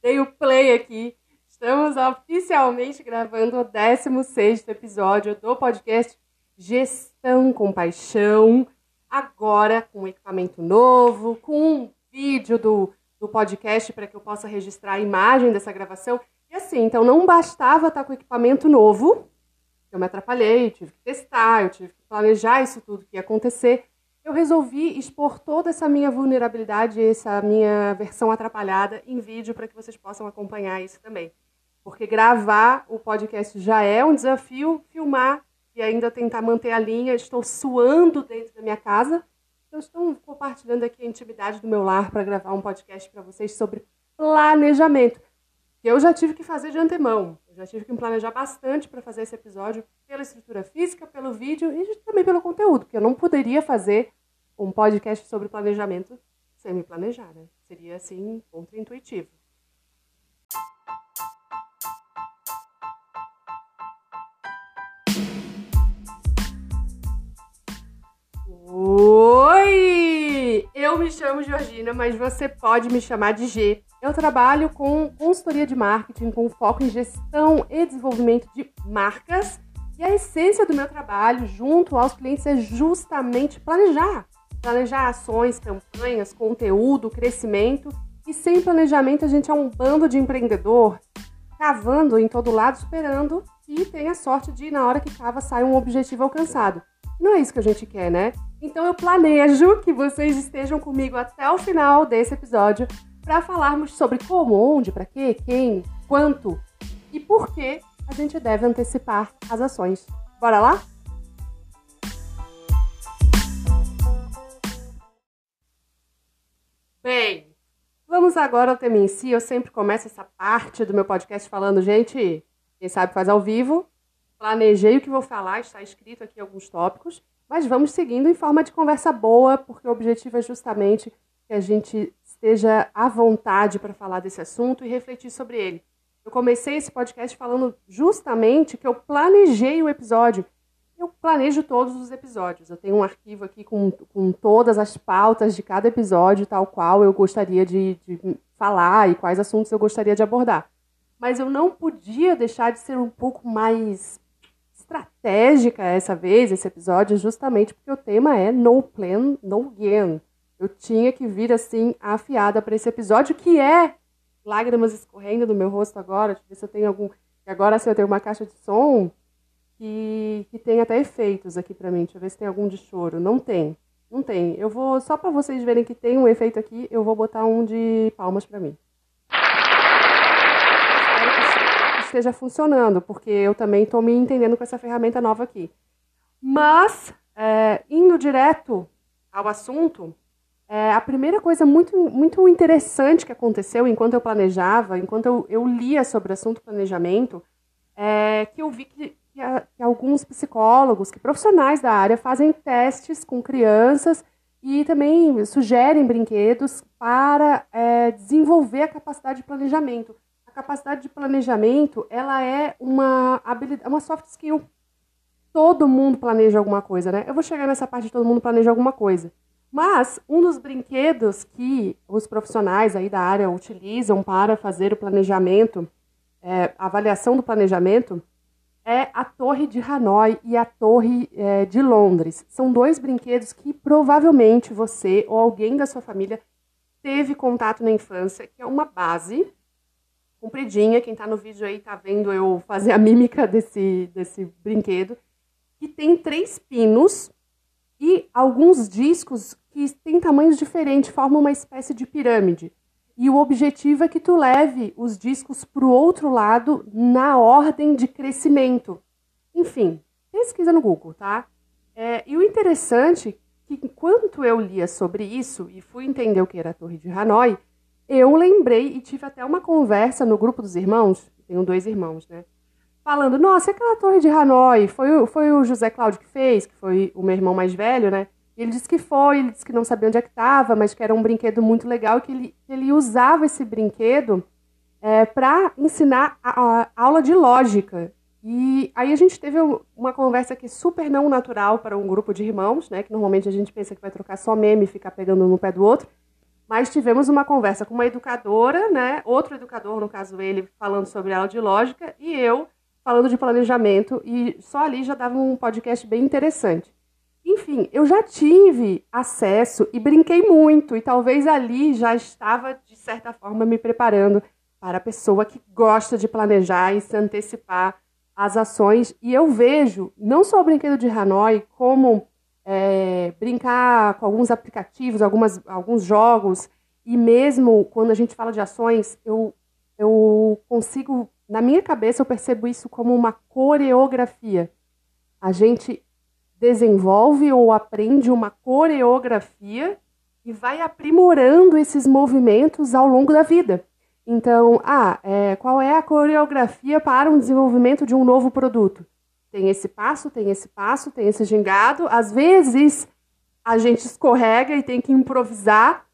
Dei o play aqui. Estamos oficialmente gravando o 16 episódio do podcast Gestão com Paixão. Agora com equipamento novo, com um vídeo do, do podcast para que eu possa registrar a imagem dessa gravação. E assim, então não bastava estar com equipamento novo, eu me atrapalhei, tive que testar, eu tive que planejar isso tudo que ia acontecer eu resolvi expor toda essa minha vulnerabilidade, essa minha versão atrapalhada em vídeo para que vocês possam acompanhar isso também. Porque gravar o podcast já é um desafio, filmar e ainda tentar manter a linha. Estou suando dentro da minha casa. Eu estou compartilhando aqui a intimidade do meu lar para gravar um podcast para vocês sobre planejamento. Que eu já tive que fazer de antemão. Eu já tive que planejar bastante para fazer esse episódio pela estrutura física, pelo vídeo e também pelo conteúdo, que eu não poderia fazer um podcast sobre planejamento sem me planejar, né? Seria assim, contra-intuitivo. Oi! Eu me chamo Georgina, mas você pode me chamar de G. Eu trabalho com consultoria de marketing com foco em gestão e desenvolvimento de marcas. E a essência do meu trabalho junto aos clientes é justamente planejar planejar ações, campanhas, conteúdo, crescimento. E sem planejamento a gente é um bando de empreendedor cavando em todo lado, esperando que tenha sorte de, na hora que cava, sair um objetivo alcançado. Não é isso que a gente quer, né? Então eu planejo que vocês estejam comigo até o final desse episódio para falarmos sobre como, onde, para quê, quem, quanto e por que a gente deve antecipar as ações. Bora lá? Bem, vamos agora ao tema em si. Eu sempre começo essa parte do meu podcast falando, gente, quem sabe faz ao vivo. Planejei o que vou falar, está escrito aqui alguns tópicos, mas vamos seguindo em forma de conversa boa, porque o objetivo é justamente que a gente esteja à vontade para falar desse assunto e refletir sobre ele. Eu comecei esse podcast falando justamente que eu planejei o episódio eu planejo todos os episódios. Eu tenho um arquivo aqui com, com todas as pautas de cada episódio, tal qual eu gostaria de, de falar e quais assuntos eu gostaria de abordar. Mas eu não podia deixar de ser um pouco mais estratégica essa vez, esse episódio, justamente porque o tema é No Plan, No Gain. Eu tinha que vir assim afiada para esse episódio, que é lágrimas escorrendo do meu rosto agora. Deixa eu ver se eu tenho algum. Agora, se eu tenho uma caixa de som, que, que tem até efeitos aqui para mim. Deixa eu ver se tem algum de choro. Não tem. Não tem. Eu vou, só para vocês verem que tem um efeito aqui, eu vou botar um de palmas para mim. Espero que esteja funcionando, porque eu também estou me entendendo com essa ferramenta nova aqui. Mas, é, indo direto ao assunto, é, a primeira coisa muito, muito interessante que aconteceu enquanto eu planejava, enquanto eu, eu lia sobre o assunto planejamento, é que eu vi que que, a, que alguns psicólogos, que profissionais da área fazem testes com crianças e também sugerem brinquedos para é, desenvolver a capacidade de planejamento. A capacidade de planejamento ela é uma habilidade, uma soft skill. Todo mundo planeja alguma coisa, né? Eu vou chegar nessa parte de todo mundo planeja alguma coisa. Mas um dos brinquedos que os profissionais aí da área utilizam para fazer o planejamento, é, avaliação do planejamento, é a Torre de Hanoi e a Torre é, de Londres. São dois brinquedos que provavelmente você ou alguém da sua família teve contato na infância, que é uma base compridinha. Quem está no vídeo aí está vendo eu fazer a mímica desse, desse brinquedo, que tem três pinos e alguns discos que têm tamanhos diferentes, formam uma espécie de pirâmide. E o objetivo é que tu leve os discos para o outro lado na ordem de crescimento. Enfim, pesquisa no Google, tá? É, e o interessante é que enquanto eu lia sobre isso e fui entender o que era a Torre de Hanoi, eu lembrei e tive até uma conversa no grupo dos irmãos, tenho dois irmãos, né? Falando, nossa, aquela Torre de Hanoi, foi, foi o José Cláudio que fez, que foi o meu irmão mais velho, né? Ele disse que foi, ele disse que não sabia onde é que estava, mas que era um brinquedo muito legal que ele, ele usava esse brinquedo é, para ensinar a, a, aula de lógica. E aí a gente teve uma conversa aqui super não natural para um grupo de irmãos, né? Que normalmente a gente pensa que vai trocar só meme e ficar pegando um no pé do outro. mas tivemos uma conversa com uma educadora, né? Outro educador, no caso ele, falando sobre aula de lógica, e eu falando de planejamento, e só ali já dava um podcast bem interessante. Enfim, eu já tive acesso e brinquei muito, e talvez ali já estava, de certa forma, me preparando para a pessoa que gosta de planejar e se antecipar às ações. E eu vejo não só o brinquedo de Hanoi, como é, brincar com alguns aplicativos, algumas, alguns jogos, e mesmo quando a gente fala de ações, eu, eu consigo, na minha cabeça, eu percebo isso como uma coreografia. A gente desenvolve ou aprende uma coreografia e vai aprimorando esses movimentos ao longo da vida. Então, ah, é, qual é a coreografia para um desenvolvimento de um novo produto? Tem esse passo, tem esse passo, tem esse gingado. Às vezes a gente escorrega e tem que improvisar.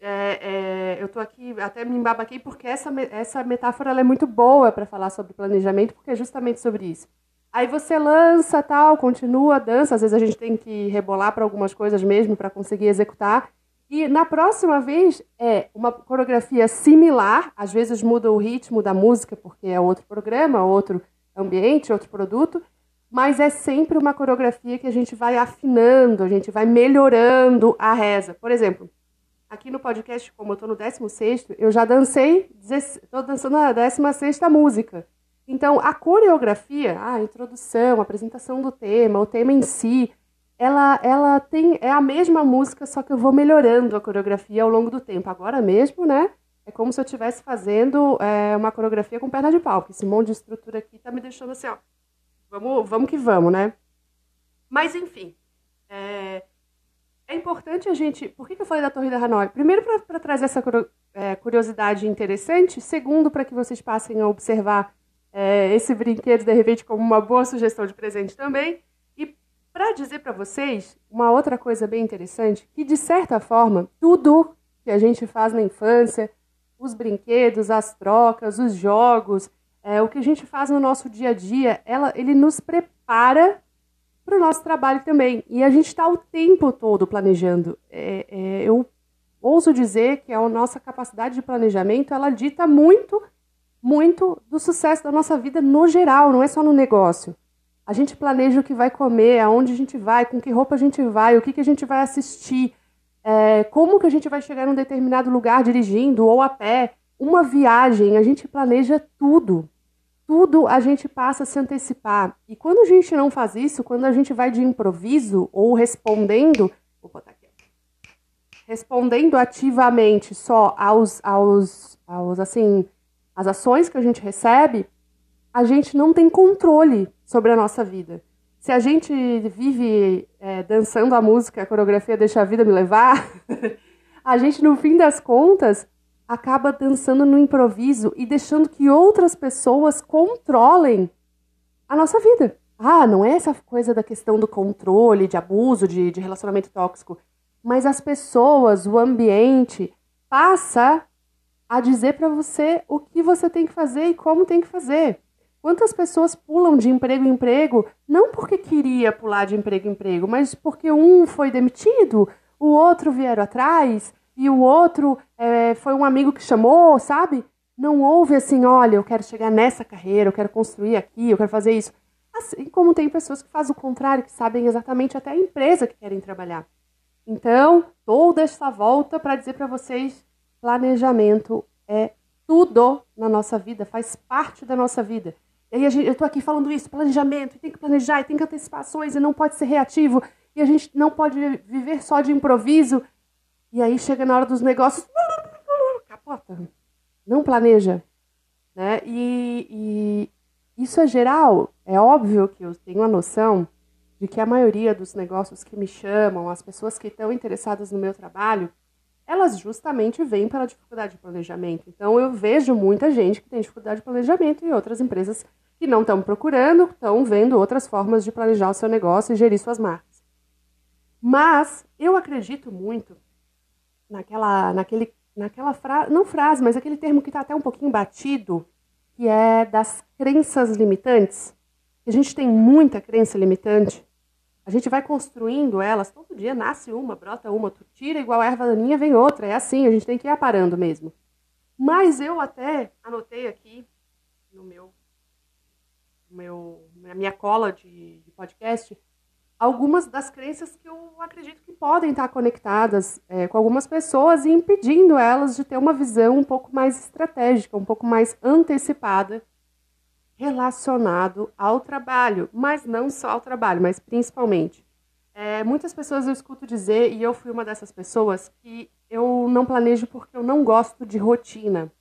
É, é, eu estou aqui, até me embabaquei, porque essa, essa metáfora é muito boa para falar sobre planejamento, porque é justamente sobre isso. Aí você lança, tal, continua, dança. Às vezes a gente tem que rebolar para algumas coisas mesmo para conseguir executar. E na próxima vez é uma coreografia similar, às vezes muda o ritmo da música, porque é outro programa, outro ambiente, outro produto, mas é sempre uma coreografia que a gente vai afinando, a gente vai melhorando a reza. Por exemplo, aqui no podcast, como eu estou no 16, eu já dancei, estou dançando a 16 música. Então, a coreografia, a introdução, a apresentação do tema, o tema em si, ela, ela tem é a mesma música, só que eu vou melhorando a coreografia ao longo do tempo. Agora mesmo, né? É como se eu estivesse fazendo é, uma coreografia com perna de pau, porque esse monte de estrutura aqui tá me deixando assim, ó. Vamos, vamos que vamos, né? Mas, enfim. É, é importante a gente. Por que, que eu falei da Torre da Hanoi? Primeiro, para trazer essa é, curiosidade interessante. Segundo, para que vocês passem a observar é, esse brinquedo, de repente, como uma boa sugestão de presente também. E para dizer para vocês uma outra coisa bem interessante, que de certa forma, tudo que a gente faz na infância, os brinquedos, as trocas, os jogos, é, o que a gente faz no nosso dia a dia, ela, ele nos prepara para o nosso trabalho também. E a gente está o tempo todo planejando. É, é, eu ouso dizer que a nossa capacidade de planejamento ela dita muito, muito do sucesso da nossa vida no geral, não é só no negócio. A gente planeja o que vai comer, aonde a gente vai, com que roupa a gente vai, o que, que a gente vai assistir, é, como que a gente vai chegar num determinado lugar dirigindo ou a pé, uma viagem, a gente planeja tudo. Tudo a gente passa a se antecipar. E quando a gente não faz isso, quando a gente vai de improviso ou respondendo, vou botar aqui, respondendo ativamente só aos, aos, aos assim, as ações que a gente recebe, a gente não tem controle sobre a nossa vida se a gente vive é, dançando a música, a coreografia Deixa a Vida Me Levar, a gente, no fim das contas, acaba dançando no improviso e deixando que outras pessoas controlem a nossa vida. Ah, não é essa coisa da questão do controle, de abuso, de, de relacionamento tóxico, mas as pessoas, o ambiente, passa a dizer para você o que você tem que fazer e como tem que fazer. Quantas pessoas pulam de emprego em emprego, não porque queria pular de emprego em emprego, mas porque um foi demitido, o outro vieram atrás e o outro é, foi um amigo que chamou, sabe? Não houve assim, olha, eu quero chegar nessa carreira, eu quero construir aqui, eu quero fazer isso. Assim como tem pessoas que fazem o contrário, que sabem exatamente até a empresa que querem trabalhar. Então, toda essa volta para dizer para vocês, planejamento é tudo na nossa vida, faz parte da nossa vida. E aí gente, eu estou aqui falando isso, planejamento, tem que planejar, tem que antecipações, e não pode ser reativo, e a gente não pode viver só de improviso. E aí chega na hora dos negócios, capota. Não planeja. Né? E, e isso é geral. É óbvio que eu tenho a noção de que a maioria dos negócios que me chamam, as pessoas que estão interessadas no meu trabalho, elas justamente vêm pela dificuldade de planejamento. Então eu vejo muita gente que tem dificuldade de planejamento e outras empresas que não estão procurando, estão vendo outras formas de planejar o seu negócio e gerir suas marcas. Mas eu acredito muito naquela, naquele, naquela frase, não frase, mas aquele termo que está até um pouquinho batido, que é das crenças limitantes. A gente tem muita crença limitante A gente vai construindo elas, todo dia nasce uma, brota uma, tu tira igual erva daninha, vem outra. É assim, a gente tem que ir aparando mesmo. Mas eu até anotei aqui no meu, meu na minha cola de, de podcast algumas das crenças que eu acredito que podem estar conectadas é, com algumas pessoas e impedindo elas de ter uma visão um pouco mais estratégica, um pouco mais antecipada relacionado ao trabalho, mas não só ao trabalho, mas principalmente. É, muitas pessoas eu escuto dizer, e eu fui uma dessas pessoas, que eu não planejo porque eu não gosto de rotina.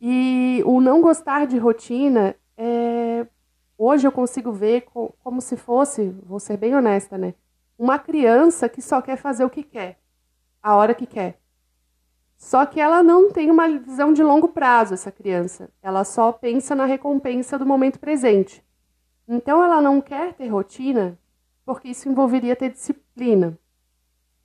E o não gostar de rotina é, Hoje eu consigo ver como se fosse, vou ser bem honesta, né? Uma criança que só quer fazer o que quer, a hora que quer. Só que ela não tem uma visão de longo prazo, essa criança. Ela só pensa na recompensa do momento presente. Então ela não quer ter rotina, porque isso envolveria ter disciplina.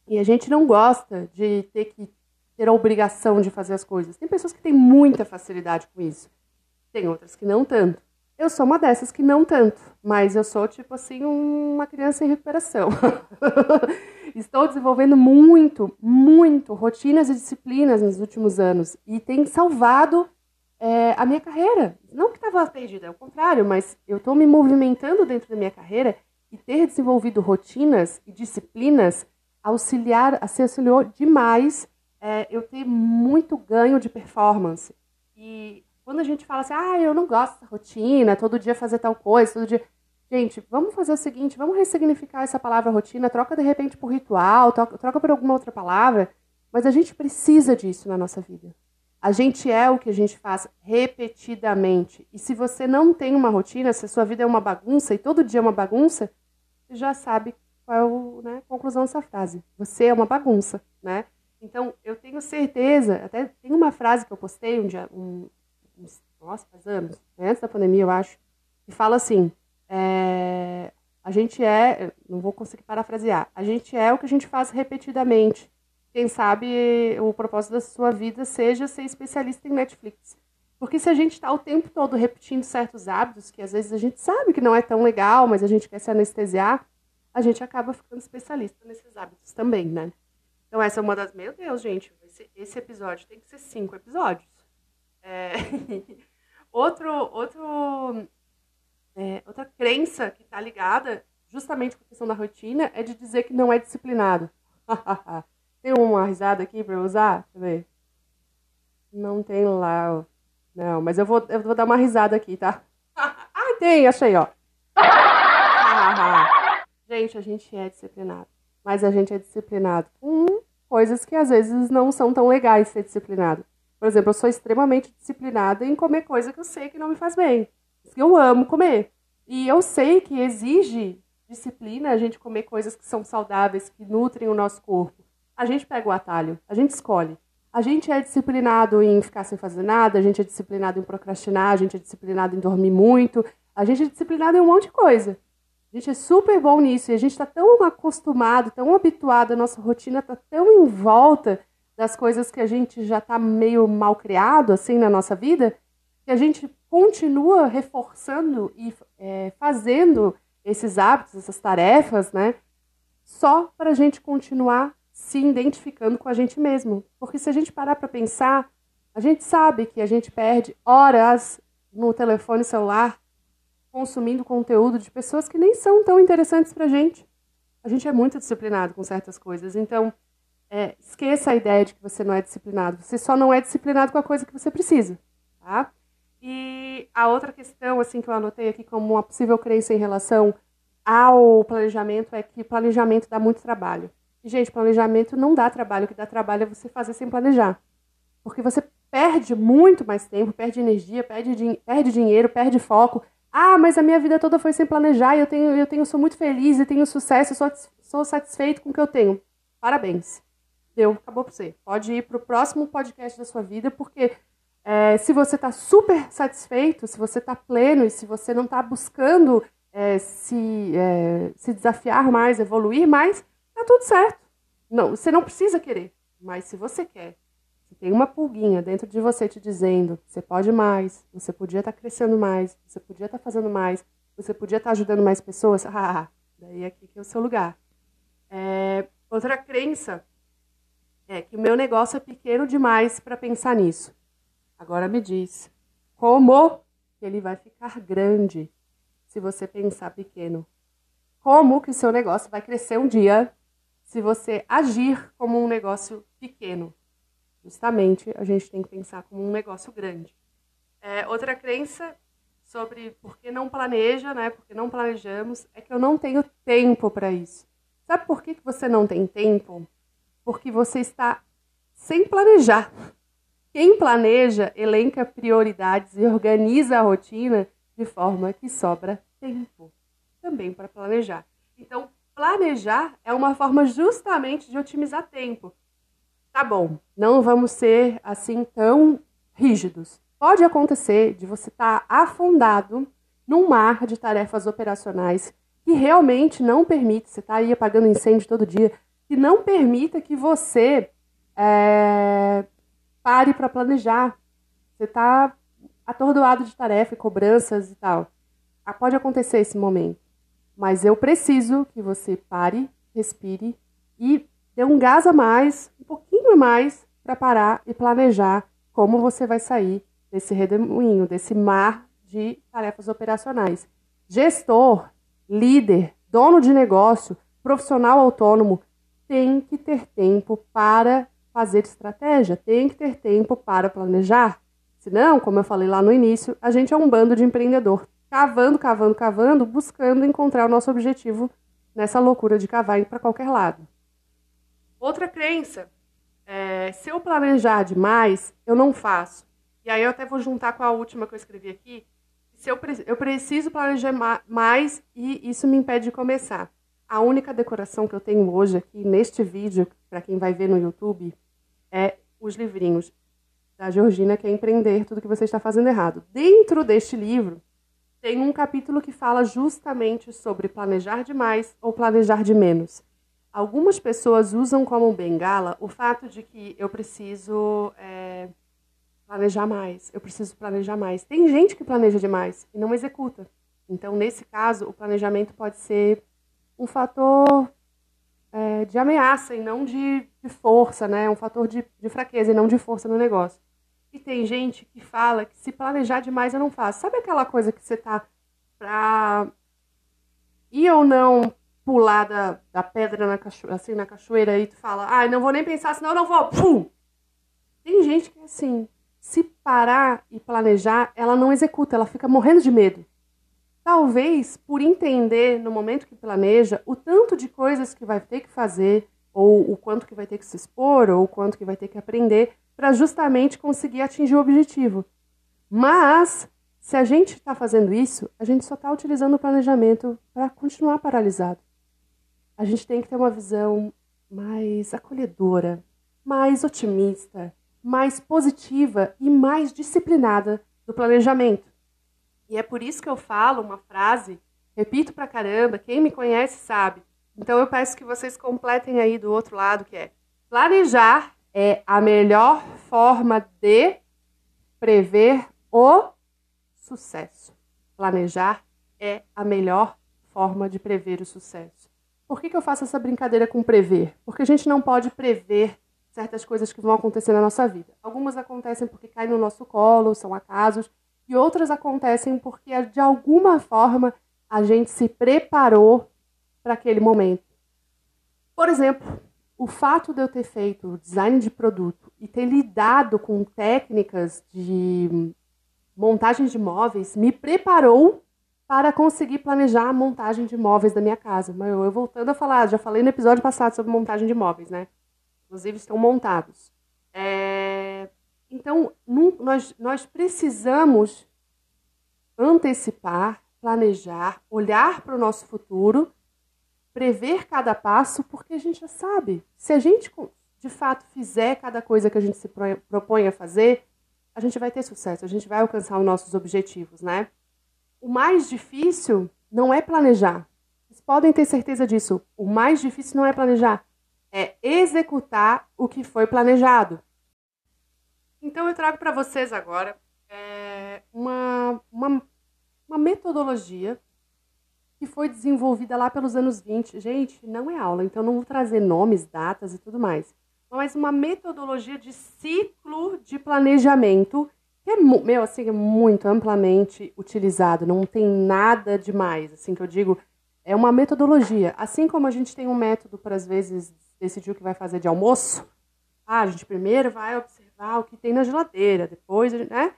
E a gente não gosta de ter que ter a obrigação de fazer as coisas. Tem pessoas que têm muita facilidade com isso. Tem outras que não tanto. Eu sou uma dessas que não tanto, mas eu sou, tipo assim, uma criança em recuperação. Estou desenvolvendo muito, muito rotinas e disciplinas nos últimos anos e tem salvado é, a minha carreira. Não que estava perdida, é o contrário, mas eu estou me movimentando dentro da minha carreira e ter desenvolvido rotinas e disciplinas auxiliar, se auxiliou demais é, eu ter muito ganho de performance. E quando a gente fala assim, ah, eu não gosto da rotina, todo dia fazer tal coisa, todo dia. Gente, vamos fazer o seguinte, vamos ressignificar essa palavra rotina, troca de repente por ritual, troca por alguma outra palavra, mas a gente precisa disso na nossa vida. A gente é o que a gente faz repetidamente. E se você não tem uma rotina, se a sua vida é uma bagunça e todo dia é uma bagunça, você já sabe qual é a né, conclusão dessa frase. Você é uma bagunça, né? Então, eu tenho certeza, até tem uma frase que eu postei um dia, um, faz anos, né, antes da pandemia, eu acho, que fala assim: é, a gente é, não vou conseguir parafrasear, a gente é o que a gente faz repetidamente. Quem sabe o propósito da sua vida seja ser especialista em Netflix. Porque se a gente está o tempo todo repetindo certos hábitos, que às vezes a gente sabe que não é tão legal, mas a gente quer se anestesiar, a gente acaba ficando especialista nesses hábitos também, né? Então essa é uma das... Meu Deus, gente, esse episódio tem que ser cinco episódios. É... outro, outro, é, outra crença que está ligada justamente com a questão da rotina é de dizer que não é disciplinado. tem uma risada aqui para usar? Deixa eu ver. Não tem lá. Não, mas eu vou, eu vou dar uma risada aqui, tá? ah, tem, achei, ó. gente, a gente é disciplinado. Mas a gente é disciplinado com coisas que às vezes não são tão legais ser disciplinado. Por exemplo, eu sou extremamente disciplinada em comer coisa que eu sei que não me faz bem. Eu amo comer. E eu sei que exige disciplina a gente comer coisas que são saudáveis, que nutrem o nosso corpo. A gente pega o atalho, a gente escolhe. A gente é disciplinado em ficar sem fazer nada, a gente é disciplinado em procrastinar, a gente é disciplinado em dormir muito, a gente é disciplinado em um monte de coisa. A gente é super bom nisso e a gente está tão acostumado, tão habituado, a nossa rotina está tão em volta das coisas que a gente já está meio mal criado assim na nossa vida, que a gente continua reforçando e é, fazendo esses hábitos, essas tarefas, né? Só para a gente continuar se identificando com a gente mesmo. Porque se a gente parar para pensar, a gente sabe que a gente perde horas no telefone celular consumindo conteúdo de pessoas que nem são tão interessantes para a gente. A gente é muito disciplinado com certas coisas. Então, é, esqueça a ideia de que você não é disciplinado. Você só não é disciplinado com a coisa que você precisa, tá? E a outra questão, assim, que eu anotei aqui como uma possível crença em relação ao planejamento é que planejamento dá muito trabalho. E, gente, planejamento não dá trabalho. O que dá trabalho é você fazer sem planejar. Porque você perde muito mais tempo, perde energia, perde, perde dinheiro, perde foco. Ah, mas a minha vida toda foi sem planejar e eu tenho, eu tenho, sou muito feliz e tenho sucesso, sou, sou satisfeito com o que eu tenho. Parabéns deu, acabou para você. Pode ir para o próximo podcast da sua vida, porque é, se você está super satisfeito, se você está pleno e se você não está buscando é, se, é, se desafiar mais, evoluir mais, tá tudo certo. Não, você não precisa querer, mas se você quer, se tem uma pulguinha dentro de você te dizendo que você pode mais, você podia estar tá crescendo mais, você podia estar tá fazendo mais, você podia estar tá ajudando mais pessoas, ah, Daí aqui que é o seu lugar. É, outra crença é que o meu negócio é pequeno demais para pensar nisso. Agora me diz, como ele vai ficar grande se você pensar pequeno? Como que o seu negócio vai crescer um dia se você agir como um negócio pequeno? Justamente, a gente tem que pensar como um negócio grande. É, outra crença sobre por que não planeja, né? Porque não planejamos, é que eu não tenho tempo para isso. Sabe por que, que você não tem tempo? Porque você está sem planejar. Quem planeja, elenca prioridades e organiza a rotina de forma que sobra tempo também para planejar. Então, planejar é uma forma justamente de otimizar tempo. Tá bom, não vamos ser assim tão rígidos. Pode acontecer de você estar tá afundado num mar de tarefas operacionais que realmente não permite, você está aí apagando incêndio todo dia, que não permita que você é, pare para planejar. Você está atordoado de tarefa, cobranças e tal. Ah, pode acontecer esse momento. Mas eu preciso que você pare, respire e dê um gás a mais, um pouquinho a mais, para parar e planejar como você vai sair desse redemoinho, desse mar de tarefas operacionais. Gestor, líder, dono de negócio, profissional autônomo tem que ter tempo para fazer estratégia, tem que ter tempo para planejar. Senão, como eu falei lá no início, a gente é um bando de empreendedor, cavando, cavando, cavando, buscando encontrar o nosso objetivo nessa loucura de cavar para qualquer lado. Outra crença é, se eu planejar demais, eu não faço. E aí eu até vou juntar com a última que eu escrevi aqui. Se eu, eu preciso planejar mais e isso me impede de começar. A única decoração que eu tenho hoje aqui neste vídeo, para quem vai ver no YouTube, é os livrinhos da Georgina, que é Empreender Tudo que Você Está Fazendo Errado. Dentro deste livro, tem um capítulo que fala justamente sobre planejar demais ou planejar de menos. Algumas pessoas usam como bengala o fato de que eu preciso é, planejar mais, eu preciso planejar mais. Tem gente que planeja demais e não executa. Então, nesse caso, o planejamento pode ser um fator é, de ameaça e não de, de, força, né? Um fator de, de fraqueza e não de força no negócio. E tem gente que fala que se planejar demais eu não faço. Sabe aquela coisa que você tá pra ir ou não pular da, da pedra na cachoeira, assim, na cachoeira e tu fala, ai, ah, não vou nem pensar, senão eu não vou. Pum! Tem gente que, assim, se parar e planejar, ela não executa, ela fica morrendo de medo. Talvez por entender no momento que planeja o tanto de coisas que vai ter que fazer, ou o quanto que vai ter que se expor, ou o quanto que vai ter que aprender, para justamente conseguir atingir o objetivo. Mas se a gente está fazendo isso, a gente só está utilizando o planejamento para continuar paralisado a gente tem que ter uma visão mais acolhedora, mais otimista, mais positiva e mais disciplinada do planejamento. E é por isso que eu falo uma frase, repito pra caramba, quem me conhece sabe. Então eu peço que vocês completem aí do outro lado, que é planejar é a melhor forma de prever o sucesso. Planejar é a melhor forma de prever o sucesso. Por que, que eu faço essa brincadeira com prever? Porque a gente não pode prever certas coisas que vão acontecer na nossa vida. Algumas acontecem porque caem no nosso colo, são acasos, e outras acontecem porque de alguma forma a gente se preparou para aquele momento. Por exemplo, o fato de eu ter feito design de produto e ter lidado com técnicas de montagem de móveis me preparou para conseguir planejar a montagem de móveis da minha casa. Mas eu, eu voltando a falar, já falei no episódio passado sobre montagem de móveis, né? Inclusive estão montados. É... Então, nós, nós precisamos antecipar, planejar, olhar para o nosso futuro, prever cada passo, porque a gente já sabe. Se a gente de fato fizer cada coisa que a gente se propõe a fazer, a gente vai ter sucesso, a gente vai alcançar os nossos objetivos, né? O mais difícil não é planejar. Vocês podem ter certeza disso. O mais difícil não é planejar, é executar o que foi planejado. Então eu trago para vocês agora é, uma, uma, uma metodologia que foi desenvolvida lá pelos anos 20. Gente, não é aula, então não vou trazer nomes, datas e tudo mais. Mas uma metodologia de ciclo de planejamento que é, meu, assim, é muito amplamente utilizado, não tem nada demais, assim, que eu digo, é uma metodologia. Assim como a gente tem um método para, às vezes, decidir o que vai fazer de almoço, ah, a gente primeiro vai observar o que tem na geladeira, depois, né?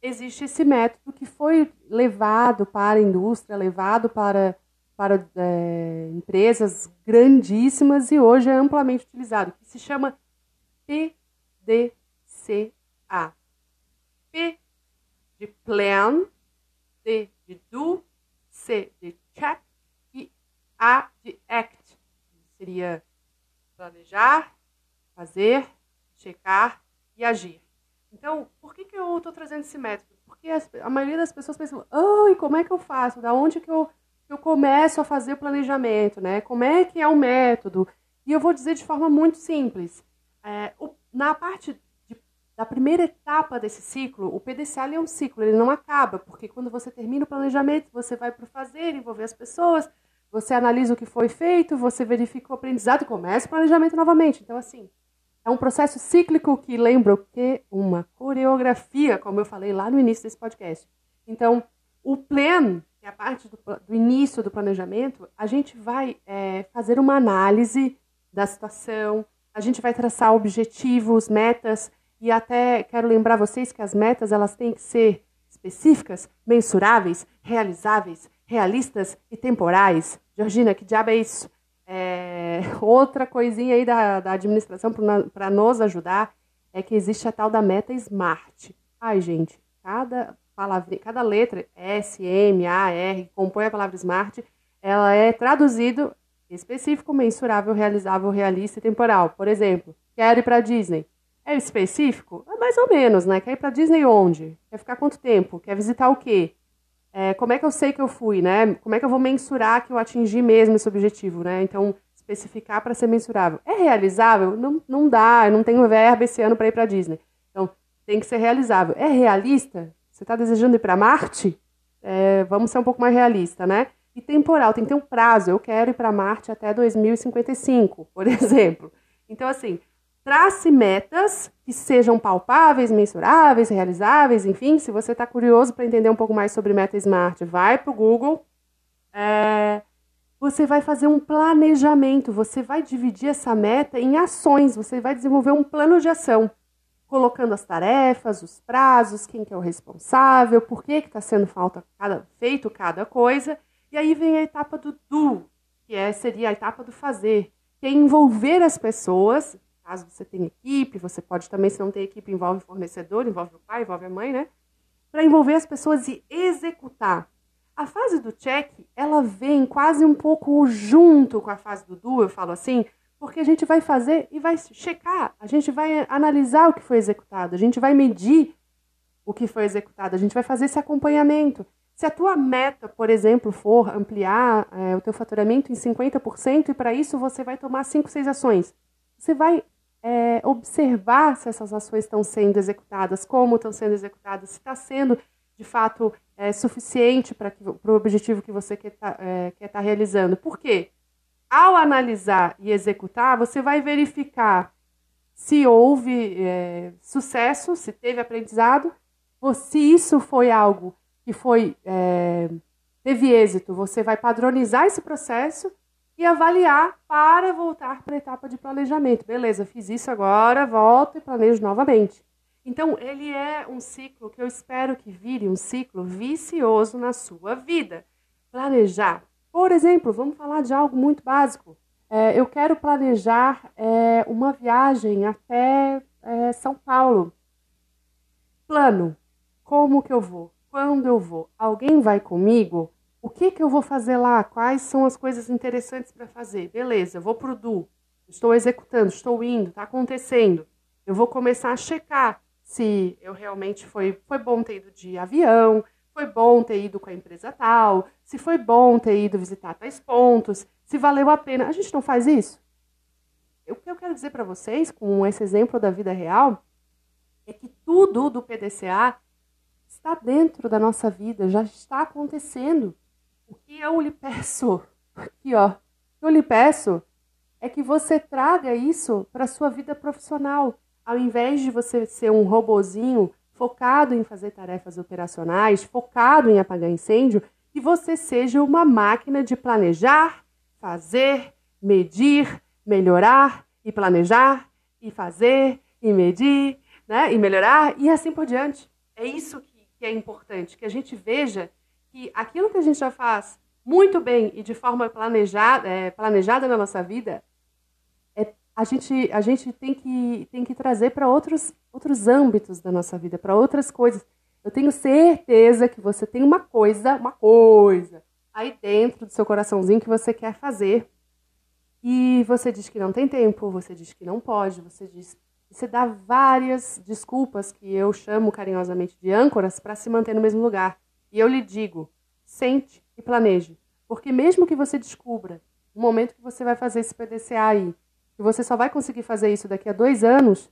Existe esse método que foi levado para a indústria, levado para, para é, empresas grandíssimas e hoje é amplamente utilizado, que se chama PDCA P de plan, D de do, C de check e A de act. Seria planejar, fazer, checar e agir. Então, por que, que eu estou trazendo esse método? Porque a maioria das pessoas pensam, oh, e como é que eu faço? Da onde que eu, que eu começo a fazer o planejamento? Né? Como é que é o método? E eu vou dizer de forma muito simples. É, o, na parte da primeira etapa desse ciclo, o PDCA é um ciclo, ele não acaba, porque quando você termina o planejamento, você vai para o fazer, envolver as pessoas, você analisa o que foi feito, você verifica o aprendizado e começa o planejamento novamente. Então, assim, é um processo cíclico que lembra o que? Uma coreografia, como eu falei lá no início desse podcast. Então, o plan, que é a parte do, do início do planejamento, a gente vai é, fazer uma análise da situação, a gente vai traçar objetivos, metas, e até quero lembrar vocês que as metas elas têm que ser específicas, mensuráveis, realizáveis, realistas e temporais. Georgina, que diabo é isso? É, outra coisinha aí da, da administração para nos ajudar é que existe a tal da meta SMART. Ai, gente, cada palavra, cada letra S, M, A, R, que compõe a palavra SMART, ela é traduzido específico, mensurável, realizável, realista e temporal. Por exemplo, quero ir para Disney. É específico? É mais ou menos, né? Quer ir para Disney onde? Quer ficar quanto tempo? Quer visitar o quê? É, como é que eu sei que eu fui, né? Como é que eu vou mensurar que eu atingi mesmo esse objetivo, né? Então, especificar para ser mensurável. É realizável? Não, não dá, eu não tenho verba esse ano para ir para Disney. Então, tem que ser realizável. É realista? Você está desejando ir para Marte? É, vamos ser um pouco mais realista, né? E temporal, tem que ter um prazo. Eu quero ir para Marte até 2055, por exemplo. Então, assim, Trace metas que sejam palpáveis, mensuráveis, realizáveis, enfim. Se você está curioso para entender um pouco mais sobre Meta Smart, vai para o Google. É, você vai fazer um planejamento, você vai dividir essa meta em ações, você vai desenvolver um plano de ação, colocando as tarefas, os prazos, quem que é o responsável, por que está sendo falta cada, feito cada coisa. E aí vem a etapa do do, que é, seria a etapa do fazer, que é envolver as pessoas Caso você tenha equipe, você pode também, se não tem equipe, envolve o fornecedor, envolve o pai, envolve a mãe, né? Para envolver as pessoas e executar. A fase do check, ela vem quase um pouco junto com a fase do do, eu falo assim, porque a gente vai fazer e vai checar, a gente vai analisar o que foi executado, a gente vai medir o que foi executado, a gente vai fazer esse acompanhamento. Se a tua meta, por exemplo, for ampliar é, o teu faturamento em 50% e para isso você vai tomar 5, 6 ações, você vai é, observar se essas ações estão sendo executadas, como estão sendo executadas, se está sendo de fato é, suficiente para o objetivo que você quer estar tá, é, tá realizando. Por quê? Ao analisar e executar, você vai verificar se houve é, sucesso, se teve aprendizado, ou se isso foi algo que foi é, teve êxito, você vai padronizar esse processo e avaliar para voltar para a etapa de planejamento. Beleza, fiz isso agora, volto e planejo novamente. Então, ele é um ciclo que eu espero que vire um ciclo vicioso na sua vida. Planejar. Por exemplo, vamos falar de algo muito básico. É, eu quero planejar é, uma viagem até é, São Paulo. Plano. Como que eu vou? Quando eu vou? Alguém vai comigo? O que, que eu vou fazer lá? Quais são as coisas interessantes para fazer? Beleza, eu vou para o DU, estou executando, estou indo, está acontecendo. Eu vou começar a checar se eu realmente foi, foi bom ter ido de avião, foi bom ter ido com a empresa tal, se foi bom ter ido visitar tais pontos, se valeu a pena. A gente não faz isso? O que eu quero dizer para vocês, com esse exemplo da vida real, é que tudo do PDCA está dentro da nossa vida, já está acontecendo. O que eu lhe peço, aqui ó, eu lhe peço é que você traga isso para a sua vida profissional. Ao invés de você ser um robozinho focado em fazer tarefas operacionais, focado em apagar incêndio, que você seja uma máquina de planejar, fazer, medir, melhorar e planejar e fazer e medir, né? E melhorar e assim por diante. É isso que, que é importante, que a gente veja que aquilo que a gente já faz muito bem e de forma planejada, é, planejada na nossa vida, a, gente, a gente tem que, tem que trazer para outros, outros âmbitos da nossa vida, para outras coisas. Eu tenho certeza que você tem uma coisa, uma coisa aí dentro do seu coraçãozinho que você quer fazer. E você diz que não tem tempo, você diz que não pode, você diz. Você dá várias desculpas que eu chamo carinhosamente de âncoras para se manter no mesmo lugar. E eu lhe digo: sente e planeje. Porque mesmo que você descubra o momento que você vai fazer esse PDCA aí, que você só vai conseguir fazer isso daqui a dois anos,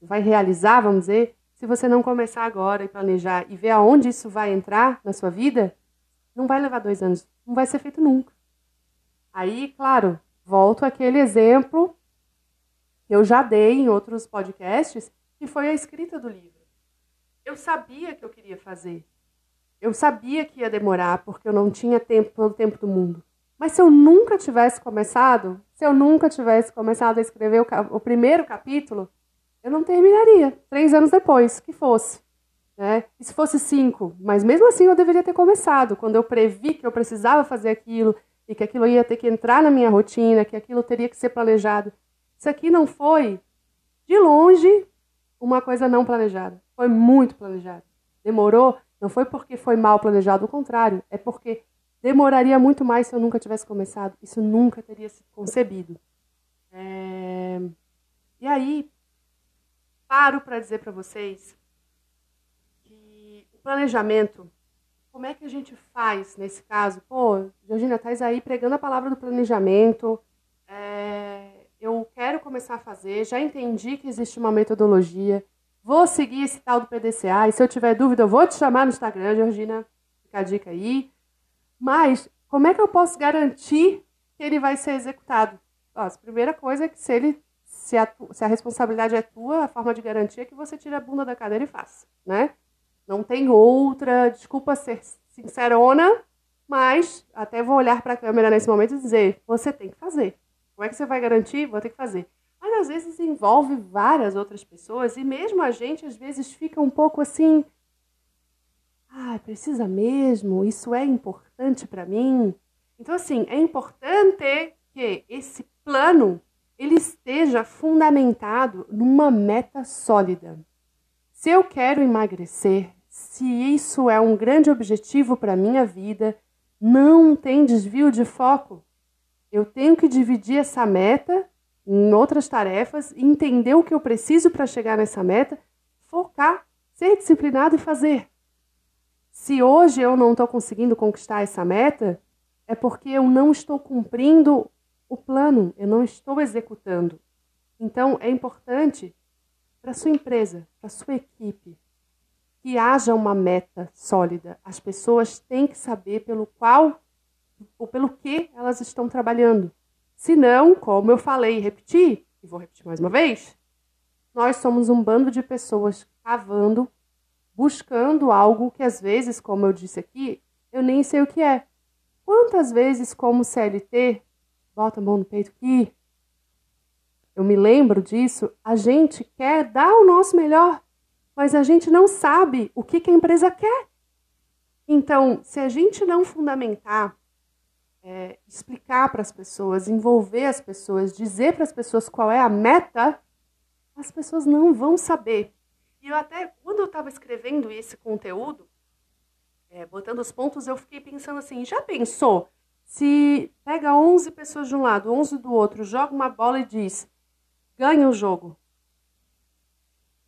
vai realizar, vamos dizer, se você não começar agora e planejar e ver aonde isso vai entrar na sua vida, não vai levar dois anos, não vai ser feito nunca. Aí, claro, volto àquele exemplo que eu já dei em outros podcasts, que foi a escrita do livro. Eu sabia que eu queria fazer, eu sabia que ia demorar, porque eu não tinha tempo todo o tempo do mundo. Mas se eu nunca tivesse começado, se eu nunca tivesse começado a escrever o, o primeiro capítulo, eu não terminaria. Três anos depois, que fosse. Né? E se fosse cinco? Mas mesmo assim eu deveria ter começado. Quando eu previ que eu precisava fazer aquilo e que aquilo ia ter que entrar na minha rotina, que aquilo teria que ser planejado. Isso aqui não foi, de longe, uma coisa não planejada. Foi muito planejado. Demorou não foi porque foi mal planejado, o contrário, é porque demoraria muito mais se eu nunca tivesse começado. Isso nunca teria sido concebido. É... E aí, paro para dizer para vocês que o planejamento, como é que a gente faz nesse caso? Pô, Georgina, tá aí pregando a palavra do planejamento. É... Eu quero começar a fazer, já entendi que existe uma metodologia Vou seguir esse tal do PDCA. E se eu tiver dúvida, eu vou te chamar no Instagram, Georgina. Fica a dica aí. Mas, como é que eu posso garantir que ele vai ser executado? a primeira coisa é que se ele se a, se a, responsabilidade é tua, a forma de garantir é que você tire a bunda da cadeira e faça, né? Não tem outra, desculpa ser sincerona, mas até vou olhar para a câmera nesse momento e dizer, você tem que fazer. Como é que você vai garantir? Vou ter que fazer mas às vezes envolve várias outras pessoas e mesmo a gente às vezes fica um pouco assim, ah, precisa mesmo? Isso é importante para mim? Então assim, é importante que esse plano ele esteja fundamentado numa meta sólida. Se eu quero emagrecer, se isso é um grande objetivo para minha vida, não tem desvio de foco. Eu tenho que dividir essa meta em outras tarefas, entender o que eu preciso para chegar nessa meta, focar, ser disciplinado e fazer. Se hoje eu não estou conseguindo conquistar essa meta, é porque eu não estou cumprindo o plano, eu não estou executando. Então é importante para sua empresa, para sua equipe, que haja uma meta sólida. As pessoas têm que saber pelo qual ou pelo que elas estão trabalhando. Se não, como eu falei e repeti, e vou repetir mais uma vez, nós somos um bando de pessoas cavando, buscando algo que às vezes, como eu disse aqui, eu nem sei o que é. Quantas vezes, como CLT, bota a mão no peito aqui, eu me lembro disso, a gente quer dar o nosso melhor, mas a gente não sabe o que, que a empresa quer. Então, se a gente não fundamentar é, explicar para as pessoas, envolver as pessoas, dizer para as pessoas qual é a meta, as pessoas não vão saber. E eu até, eu estava escrevendo esse conteúdo, é, botando os pontos, eu fiquei pensando assim, já pensou se pega 11 pessoas de um lado, 11 do outro, joga uma bola e diz, ganha o jogo.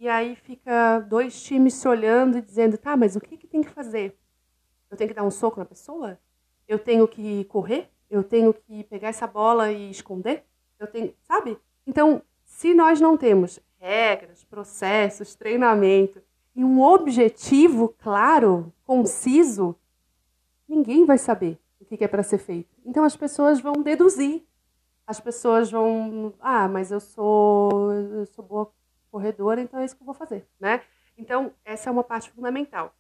E aí fica dois times se olhando e dizendo, tá, mas o que, que tem que fazer? Eu tenho que dar um soco na pessoa? eu tenho que correr, eu tenho que pegar essa bola e esconder, eu tenho, sabe? Então, se nós não temos regras, processos, treinamento e um objetivo claro, conciso, ninguém vai saber. que é para ser feito. Então as pessoas vão deduzir. As pessoas vão, ah, mas eu sou, eu sou boa corredora, então é isso que eu vou fazer, né? Então essa é uma parte fundamental.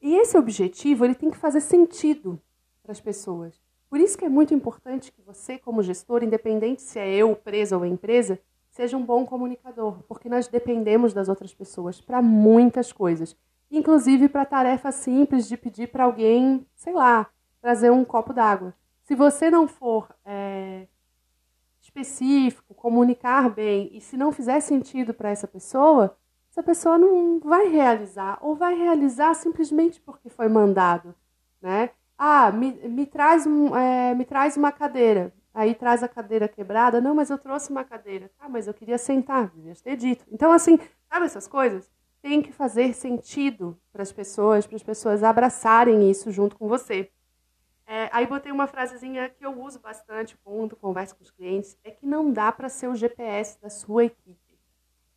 E esse objetivo ele tem que fazer sentido para as pessoas. Por isso que é muito importante que você, como gestor, independente se é eu, presa ou empresa, seja um bom comunicador, porque nós dependemos das outras pessoas para muitas coisas, inclusive para tarefa simples de pedir para alguém, sei lá, trazer um copo d'água. Se você não for é, específico, comunicar bem, e se não fizer sentido para essa pessoa, essa pessoa não vai realizar, ou vai realizar simplesmente porque foi mandado, né? Ah, me, me, traz, um, é, me traz uma cadeira. Aí traz a cadeira quebrada. Não, mas eu trouxe uma cadeira. Ah, mas eu queria sentar, devia ter dito. Então, assim, sabe essas coisas? Tem que fazer sentido para as pessoas, para as pessoas abraçarem isso junto com você. É, aí botei uma frasezinha que eu uso bastante quando converso com os clientes, é que não dá para ser o GPS da sua equipe.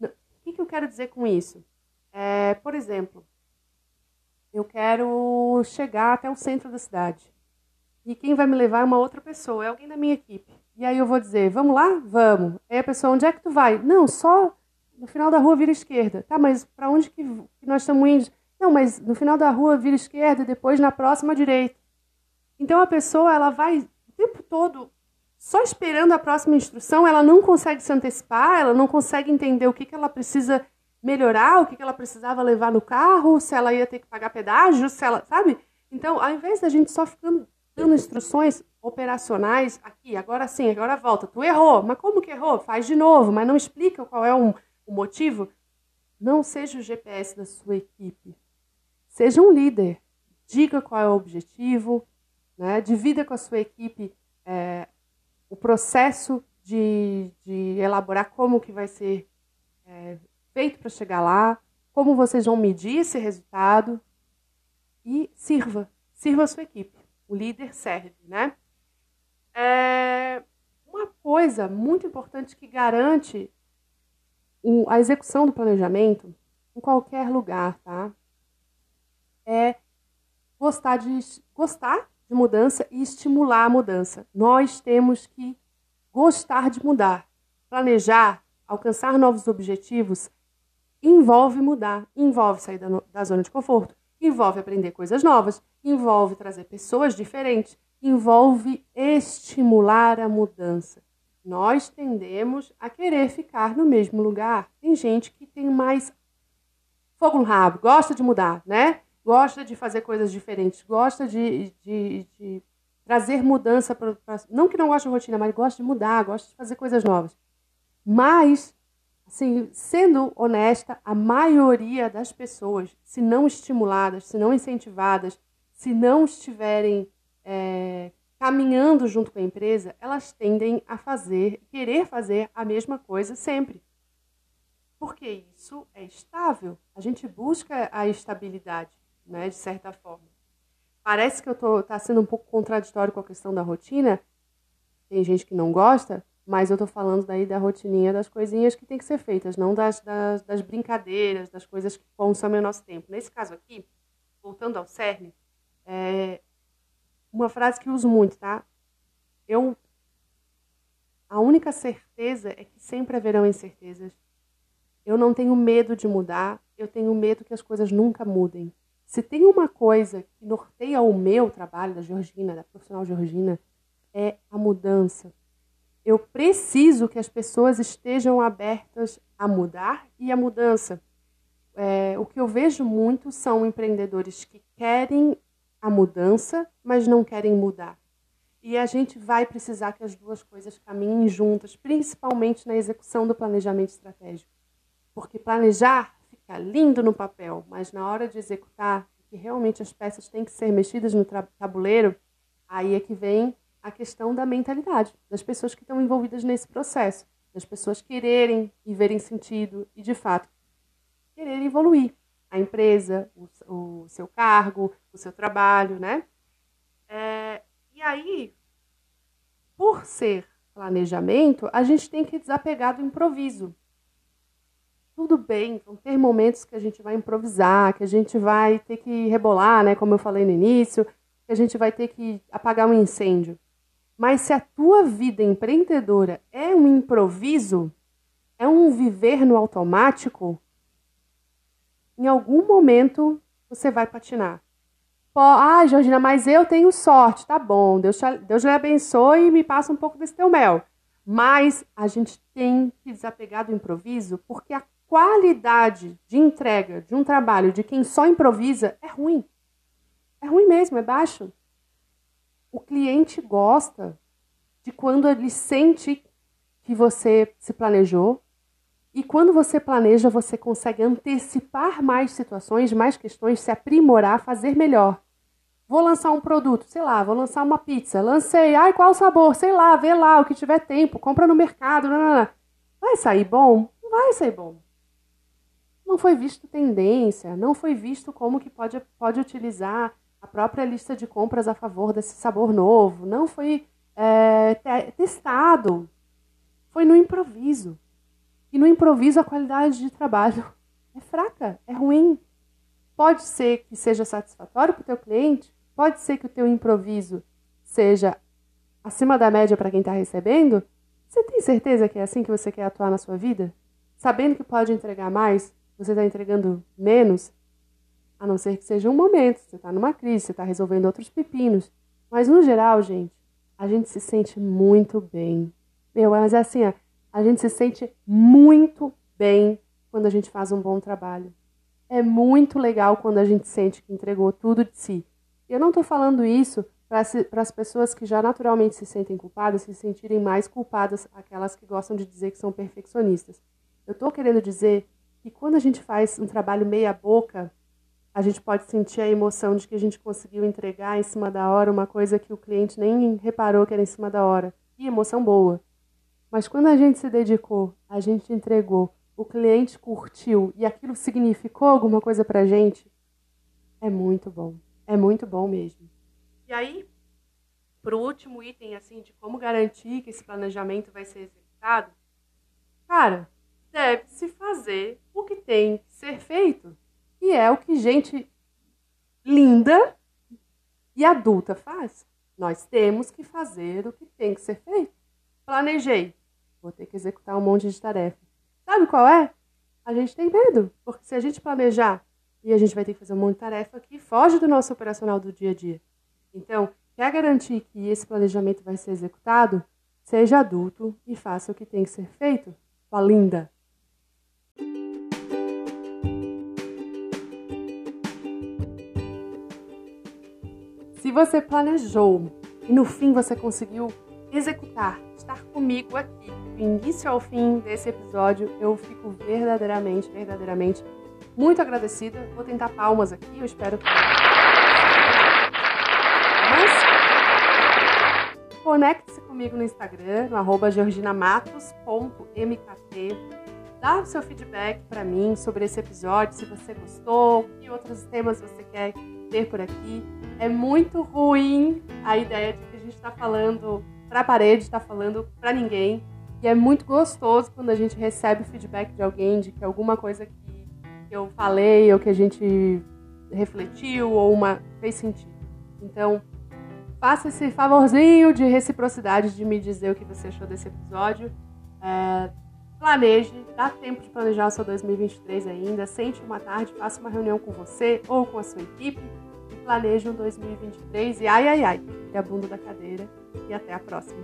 O que, que eu quero dizer com isso? É, por exemplo, eu quero chegar até o centro da cidade. E quem vai me levar é uma outra pessoa, é alguém da minha equipe. E aí eu vou dizer, vamos lá? Vamos. Aí a pessoa, onde é que tu vai? Não, só no final da rua vira esquerda. Tá, mas para onde que, que nós estamos indo? Não, mas no final da rua vira esquerda e depois na próxima direita. Então a pessoa, ela vai o tempo todo só esperando a próxima instrução, ela não consegue se antecipar, ela não consegue entender o que, que ela precisa melhorar, o que ela precisava levar no carro, se ela ia ter que pagar pedágio, se ela, sabe? Então, ao invés da gente só ficando dando instruções operacionais aqui, agora sim, agora volta, tu errou, mas como que errou? Faz de novo, mas não explica qual é um, o motivo. Não seja o GPS da sua equipe. Seja um líder. Diga qual é o objetivo, né? divida com a sua equipe é, o processo de, de elaborar como que vai ser é, feito para chegar lá, como vocês vão medir esse resultado e sirva, sirva a sua equipe. O líder serve, né? É uma coisa muito importante que garante a execução do planejamento em qualquer lugar, tá? É gostar de gostar de mudança e estimular a mudança. Nós temos que gostar de mudar, planejar, alcançar novos objetivos envolve mudar, envolve sair da, da zona de conforto, envolve aprender coisas novas, envolve trazer pessoas diferentes, envolve estimular a mudança. Nós tendemos a querer ficar no mesmo lugar. Tem gente que tem mais fogo no rabo, gosta de mudar, né? Gosta de fazer coisas diferentes, gosta de, de, de trazer mudança para. Não que não goste de rotina, mas gosta de mudar, gosta de fazer coisas novas. Mas Assim, sendo honesta, a maioria das pessoas, se não estimuladas, se não incentivadas, se não estiverem é, caminhando junto com a empresa, elas tendem a fazer, querer fazer a mesma coisa sempre. Porque isso é estável. A gente busca a estabilidade, né, de certa forma. Parece que eu estou tá sendo um pouco contraditório com a questão da rotina. Tem gente que não gosta, mas eu tô falando daí da rotininha das coisinhas que tem que ser feitas, não das, das, das brincadeiras, das coisas que consomem o nosso tempo. Nesse caso aqui, voltando ao cerne, é uma frase que uso muito, tá? Eu. A única certeza é que sempre haverão incertezas. Eu não tenho medo de mudar, eu tenho medo que as coisas nunca mudem. Se tem uma coisa que norteia o meu trabalho, da Georgina, da profissional Georgina, é a mudança eu preciso que as pessoas estejam abertas a mudar e a mudança. É, o que eu vejo muito são empreendedores que querem a mudança, mas não querem mudar. E a gente vai precisar que as duas coisas caminhem juntas, principalmente na execução do planejamento estratégico. Porque planejar fica lindo no papel, mas na hora de executar, que realmente as peças têm que ser mexidas no tabuleiro, aí é que vem a questão da mentalidade das pessoas que estão envolvidas nesse processo, das pessoas quererem e verem sentido e, de fato, quererem evoluir a empresa, o, o seu cargo, o seu trabalho, né? É, e aí, por ser planejamento, a gente tem que desapegar do improviso. Tudo bem, vão ter momentos que a gente vai improvisar, que a gente vai ter que rebolar, né? Como eu falei no início, que a gente vai ter que apagar um incêndio. Mas se a tua vida empreendedora é um improviso, é um viver no automático, em algum momento você vai patinar. Ah, Georgina, mas eu tenho sorte. Tá bom, Deus, te, Deus lhe abençoe e me passa um pouco desse teu mel. Mas a gente tem que desapegar do improviso porque a qualidade de entrega de um trabalho de quem só improvisa é ruim. É ruim mesmo, é baixo. O cliente gosta de quando ele sente que você se planejou, e quando você planeja, você consegue antecipar mais situações, mais questões, se aprimorar, fazer melhor. Vou lançar um produto, sei lá, vou lançar uma pizza. Lancei, ai, qual o sabor? Sei lá, vê lá, o que tiver tempo, compra no mercado. Não, não, não. Vai sair bom? Não vai sair bom. Não foi visto tendência, não foi visto como que pode, pode utilizar a própria lista de compras a favor desse sabor novo. Não foi é, testado. Foi no improviso. E no improviso a qualidade de trabalho é fraca, é ruim. Pode ser que seja satisfatório para o teu cliente, pode ser que o teu improviso seja acima da média para quem está recebendo. Você tem certeza que é assim que você quer atuar na sua vida? Sabendo que pode entregar mais, você está entregando menos? A não ser que seja um momento, você está numa crise, você está resolvendo outros pepinos. Mas no geral, gente, a gente se sente muito bem. Meu, mas é assim, ó, a gente se sente muito bem quando a gente faz um bom trabalho. É muito legal quando a gente sente que entregou tudo de si. Eu não estou falando isso para as pessoas que já naturalmente se sentem culpadas se sentirem mais culpadas, aquelas que gostam de dizer que são perfeccionistas. Eu estou querendo dizer que quando a gente faz um trabalho meia-boca, a gente pode sentir a emoção de que a gente conseguiu entregar em cima da hora uma coisa que o cliente nem reparou que era em cima da hora. E emoção boa. Mas quando a gente se dedicou, a gente entregou, o cliente curtiu e aquilo significou alguma coisa pra gente, é muito bom. É muito bom mesmo. E aí, pro último item, assim, de como garantir que esse planejamento vai ser executado, cara, deve-se fazer o que tem que ser feito. E é o que gente linda e adulta faz. Nós temos que fazer o que tem que ser feito. Planejei. Vou ter que executar um monte de tarefa. Sabe qual é? A gente tem medo, porque se a gente planejar e a gente vai ter que fazer um monte de tarefa que foge do nosso operacional do dia a dia. Então, quer garantir que esse planejamento vai ser executado? Seja adulto e faça o que tem que ser feito. Sua linda! Se você planejou e no fim você conseguiu executar, estar comigo aqui do início ao fim desse episódio. Eu fico verdadeiramente, verdadeiramente muito agradecida. Vou tentar palmas aqui, eu espero que. Mas conecte-se comigo no Instagram, no georginamatos.mkt. Dá o seu feedback para mim sobre esse episódio, se você gostou, que outros temas você quer ver por aqui. É muito ruim a ideia de que a gente está falando para a parede, está falando para ninguém. E é muito gostoso quando a gente recebe feedback de alguém de que alguma coisa que, eu falei ou que a gente refletiu ou uma fez sentido. Então, faça esse favorzinho de reciprocidade de me dizer o que você achou desse episódio. É, planeje, dá tempo de planejar o seu 2023 ainda. Sente uma tarde, faça uma reunião com você ou com a sua equipe planeje um 2023. E ai, ai, ai, e a bunda da cadeira. E até a próxima.